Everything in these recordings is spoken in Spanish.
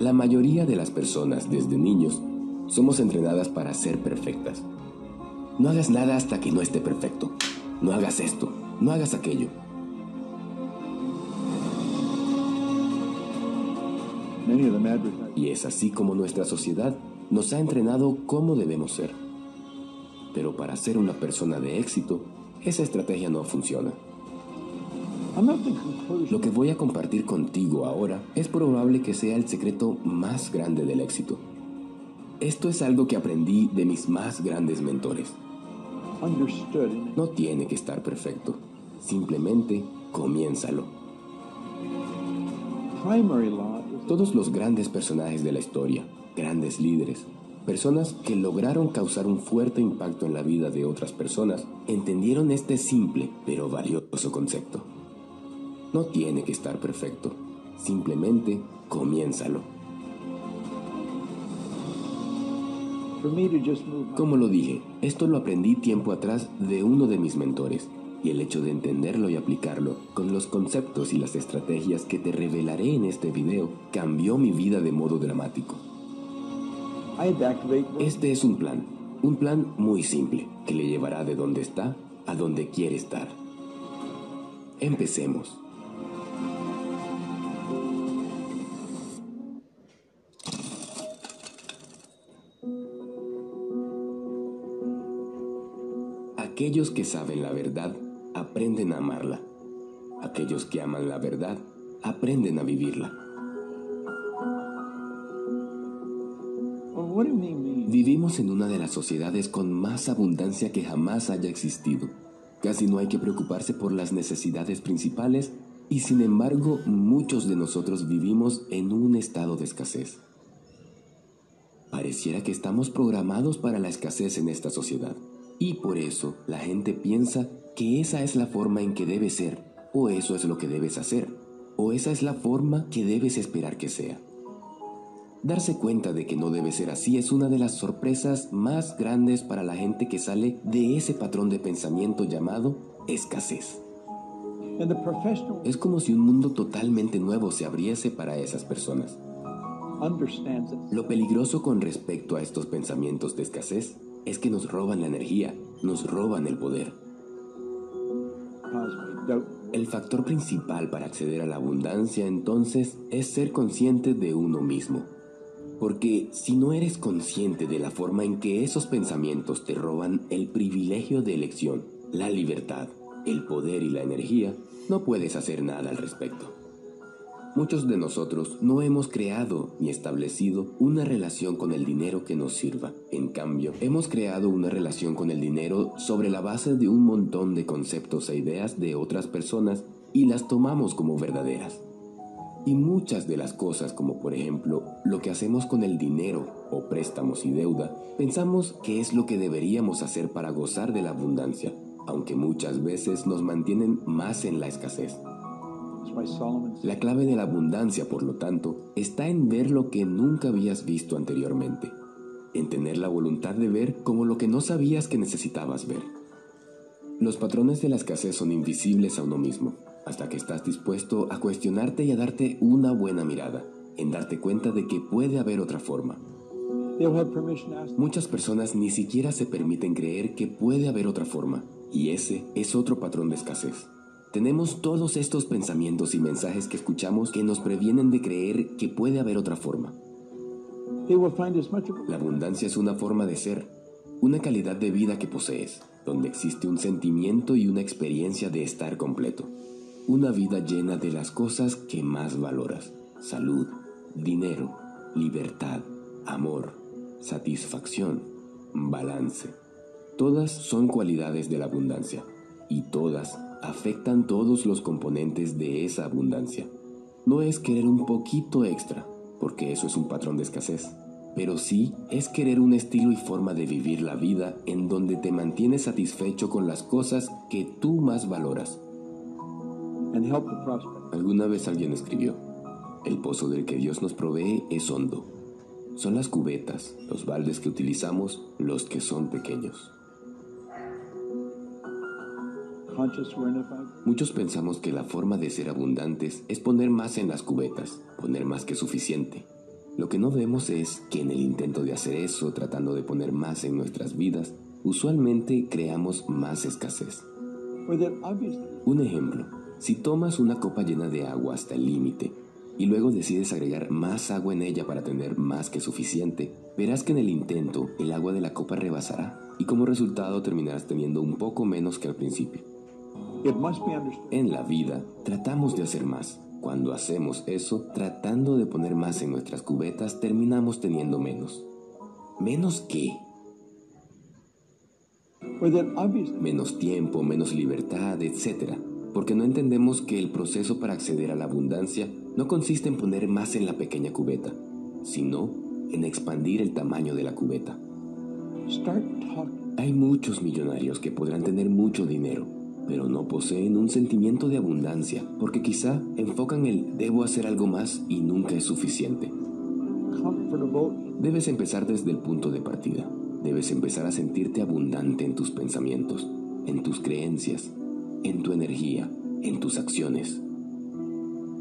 La mayoría de las personas desde niños somos entrenadas para ser perfectas. No hagas nada hasta que no esté perfecto. No hagas esto, no hagas aquello. Y es así como nuestra sociedad nos ha entrenado cómo debemos ser. Pero para ser una persona de éxito, esa estrategia no funciona. Lo que voy a compartir contigo ahora es probable que sea el secreto más grande del éxito. Esto es algo que aprendí de mis más grandes mentores. No tiene que estar perfecto, simplemente comiénzalo. Todos los grandes personajes de la historia, grandes líderes, personas que lograron causar un fuerte impacto en la vida de otras personas, entendieron este simple pero valioso concepto. No tiene que estar perfecto, simplemente comiénzalo. Como lo dije, esto lo aprendí tiempo atrás de uno de mis mentores, y el hecho de entenderlo y aplicarlo con los conceptos y las estrategias que te revelaré en este video cambió mi vida de modo dramático. Este es un plan, un plan muy simple que le llevará de donde está a donde quiere estar. Empecemos. Aquellos que saben la verdad aprenden a amarla. Aquellos que aman la verdad aprenden a vivirla. Vivimos en una de las sociedades con más abundancia que jamás haya existido. Casi no hay que preocuparse por las necesidades principales y sin embargo muchos de nosotros vivimos en un estado de escasez. Pareciera que estamos programados para la escasez en esta sociedad y por eso la gente piensa que esa es la forma en que debe ser o eso es lo que debes hacer o esa es la forma que debes esperar que sea. Darse cuenta de que no debe ser así es una de las sorpresas más grandes para la gente que sale de ese patrón de pensamiento llamado escasez. Es como si un mundo totalmente nuevo se abriese para esas personas. Lo peligroso con respecto a estos pensamientos de escasez es que nos roban la energía, nos roban el poder. El factor principal para acceder a la abundancia entonces es ser consciente de uno mismo. Porque si no eres consciente de la forma en que esos pensamientos te roban el privilegio de elección, la libertad, el poder y la energía, no puedes hacer nada al respecto. Muchos de nosotros no hemos creado ni establecido una relación con el dinero que nos sirva. En cambio, hemos creado una relación con el dinero sobre la base de un montón de conceptos e ideas de otras personas y las tomamos como verdaderas. Y muchas de las cosas, como por ejemplo lo que hacemos con el dinero o préstamos y deuda, pensamos que es lo que deberíamos hacer para gozar de la abundancia, aunque muchas veces nos mantienen más en la escasez. La clave de la abundancia, por lo tanto, está en ver lo que nunca habías visto anteriormente, en tener la voluntad de ver como lo que no sabías que necesitabas ver. Los patrones de la escasez son invisibles a uno mismo, hasta que estás dispuesto a cuestionarte y a darte una buena mirada, en darte cuenta de que puede haber otra forma. Muchas personas ni siquiera se permiten creer que puede haber otra forma, y ese es otro patrón de escasez. Tenemos todos estos pensamientos y mensajes que escuchamos que nos previenen de creer que puede haber otra forma. La abundancia es una forma de ser, una calidad de vida que posees, donde existe un sentimiento y una experiencia de estar completo. Una vida llena de las cosas que más valoras. Salud, dinero, libertad, amor, satisfacción, balance. Todas son cualidades de la abundancia y todas afectan todos los componentes de esa abundancia. No es querer un poquito extra, porque eso es un patrón de escasez, pero sí es querer un estilo y forma de vivir la vida en donde te mantienes satisfecho con las cosas que tú más valoras Alguna vez alguien escribió, el pozo del que Dios nos provee es hondo. Son las cubetas, los baldes que utilizamos, los que son pequeños. Muchos pensamos que la forma de ser abundantes es poner más en las cubetas, poner más que suficiente. Lo que no vemos es que en el intento de hacer eso, tratando de poner más en nuestras vidas, usualmente creamos más escasez. Un ejemplo, si tomas una copa llena de agua hasta el límite y luego decides agregar más agua en ella para tener más que suficiente, verás que en el intento el agua de la copa rebasará y como resultado terminarás teniendo un poco menos que al principio. En la vida tratamos de hacer más. Cuando hacemos eso, tratando de poner más en nuestras cubetas, terminamos teniendo menos. ¿Menos qué? Menos tiempo, menos libertad, etc. Porque no entendemos que el proceso para acceder a la abundancia no consiste en poner más en la pequeña cubeta, sino en expandir el tamaño de la cubeta. Hay muchos millonarios que podrán tener mucho dinero, pero no poseen un sentimiento de abundancia porque quizá enfocan el debo hacer algo más y nunca es suficiente. Debes empezar desde el punto de partida. Debes empezar a sentirte abundante en tus pensamientos, en tus creencias, en tu energía, en tus acciones.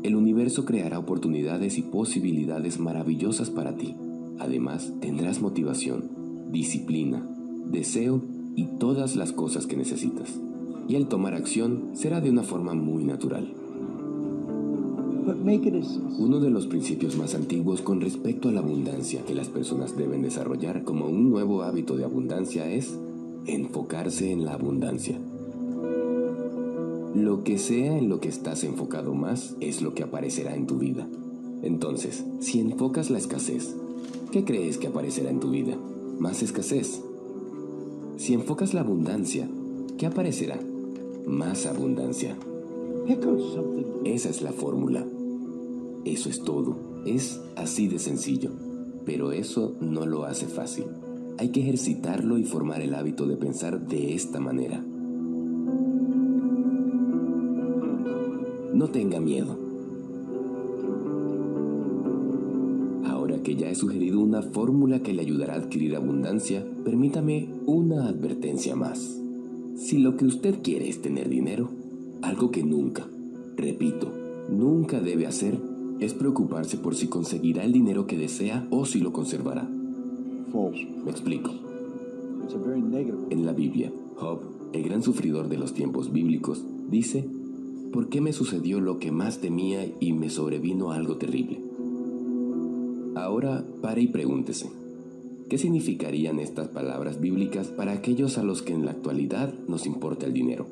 El universo creará oportunidades y posibilidades maravillosas para ti. Además, tendrás motivación, disciplina, deseo y todas las cosas que necesitas. Y el tomar acción será de una forma muy natural. Uno de los principios más antiguos con respecto a la abundancia que las personas deben desarrollar como un nuevo hábito de abundancia es enfocarse en la abundancia. Lo que sea en lo que estás enfocado más es lo que aparecerá en tu vida. Entonces, si enfocas la escasez, ¿qué crees que aparecerá en tu vida? Más escasez. Si enfocas la abundancia, ¿qué aparecerá? Más abundancia. Esa es la fórmula. Eso es todo. Es así de sencillo. Pero eso no lo hace fácil. Hay que ejercitarlo y formar el hábito de pensar de esta manera. No tenga miedo. Ahora que ya he sugerido una fórmula que le ayudará a adquirir abundancia, permítame una advertencia más. Si lo que usted quiere es tener dinero, algo que nunca, repito, nunca debe hacer es preocuparse por si conseguirá el dinero que desea o si lo conservará. Me explico. En la Biblia, Job, el gran sufridor de los tiempos bíblicos, dice, ¿por qué me sucedió lo que más temía y me sobrevino algo terrible? Ahora pare y pregúntese, ¿qué significarían estas palabras bíblicas para aquellos a los que en la actualidad nos importa el dinero?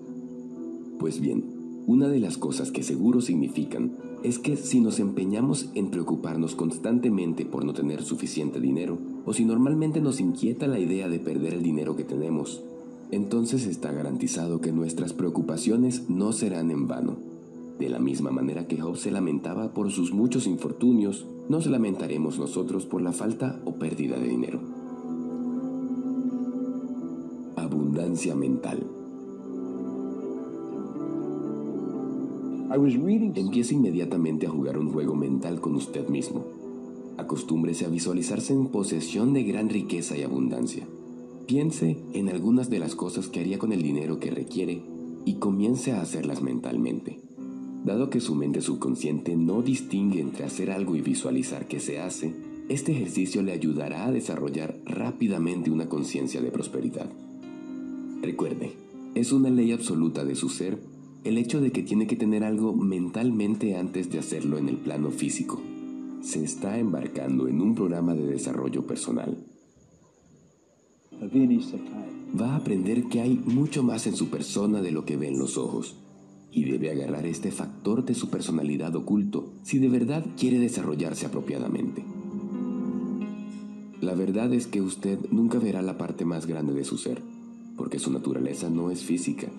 Pues bien, una de las cosas que seguro significan es que si nos empeñamos en preocuparnos constantemente por no tener suficiente dinero, o si normalmente nos inquieta la idea de perder el dinero que tenemos, entonces está garantizado que nuestras preocupaciones no serán en vano. De la misma manera que Job se lamentaba por sus muchos infortunios, nos lamentaremos nosotros por la falta o pérdida de dinero. Abundancia mental. Empiece inmediatamente a jugar un juego mental con usted mismo. Acostúmbrese a visualizarse en posesión de gran riqueza y abundancia. Piense en algunas de las cosas que haría con el dinero que requiere y comience a hacerlas mentalmente. Dado que su mente subconsciente no distingue entre hacer algo y visualizar qué se hace, este ejercicio le ayudará a desarrollar rápidamente una conciencia de prosperidad. Recuerde, es una ley absoluta de su ser el hecho de que tiene que tener algo mentalmente antes de hacerlo en el plano físico. Se está embarcando en un programa de desarrollo personal. Va a aprender que hay mucho más en su persona de lo que ven los ojos y debe agarrar este factor de su personalidad oculto si de verdad quiere desarrollarse apropiadamente. La verdad es que usted nunca verá la parte más grande de su ser, porque su naturaleza no es física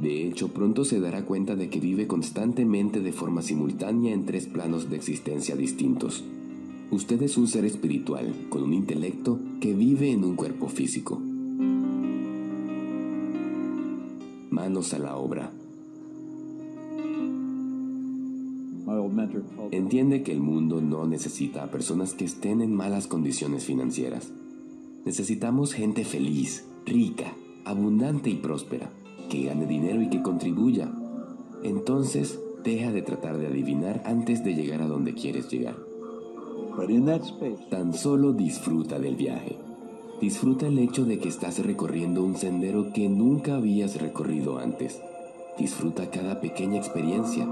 de hecho, pronto se dará cuenta de que vive constantemente de forma simultánea en tres planos de existencia distintos. Usted es un ser espiritual, con un intelecto que vive en un cuerpo físico. Manos a la obra. Entiende que el mundo no necesita a personas que estén en malas condiciones financieras. Necesitamos gente feliz, rica, abundante y próspera que gane dinero y que contribuya. Entonces, deja de tratar de adivinar antes de llegar a donde quieres llegar. Tan solo disfruta del viaje. Disfruta el hecho de que estás recorriendo un sendero que nunca habías recorrido antes. Disfruta cada pequeña experiencia.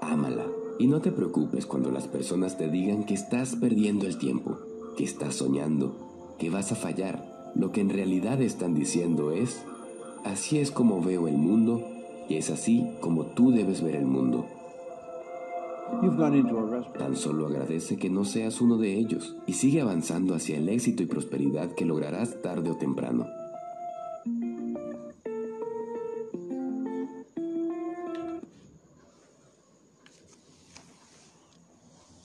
Ámala. Y no te preocupes cuando las personas te digan que estás perdiendo el tiempo, que estás soñando, que vas a fallar. Lo que en realidad están diciendo es, así es como veo el mundo y es así como tú debes ver el mundo. Tan solo agradece que no seas uno de ellos y sigue avanzando hacia el éxito y prosperidad que lograrás tarde o temprano.